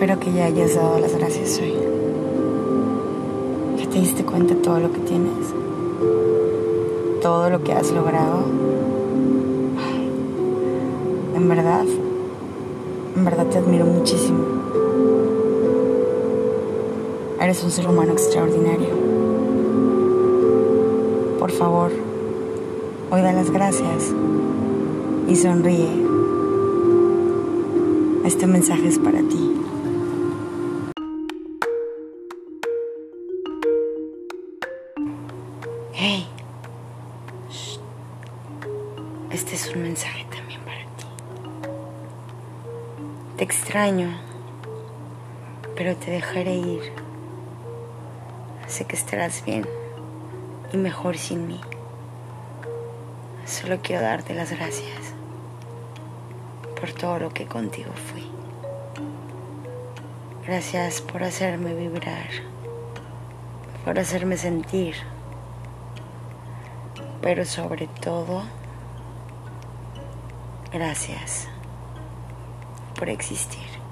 Espero que ya hayas dado las gracias hoy. Que te diste cuenta de todo lo que tienes. Todo lo que has logrado. En verdad, en verdad te admiro muchísimo. Eres un ser humano extraordinario. Por favor, hoy da las gracias y sonríe. Este mensaje es para ti. Hey, Shh. este es un mensaje también para ti. Te extraño, pero te dejaré ir. Sé que estarás bien y mejor sin mí. Solo quiero darte las gracias por todo lo que contigo fui. Gracias por hacerme vibrar, por hacerme sentir, pero sobre todo, gracias por existir.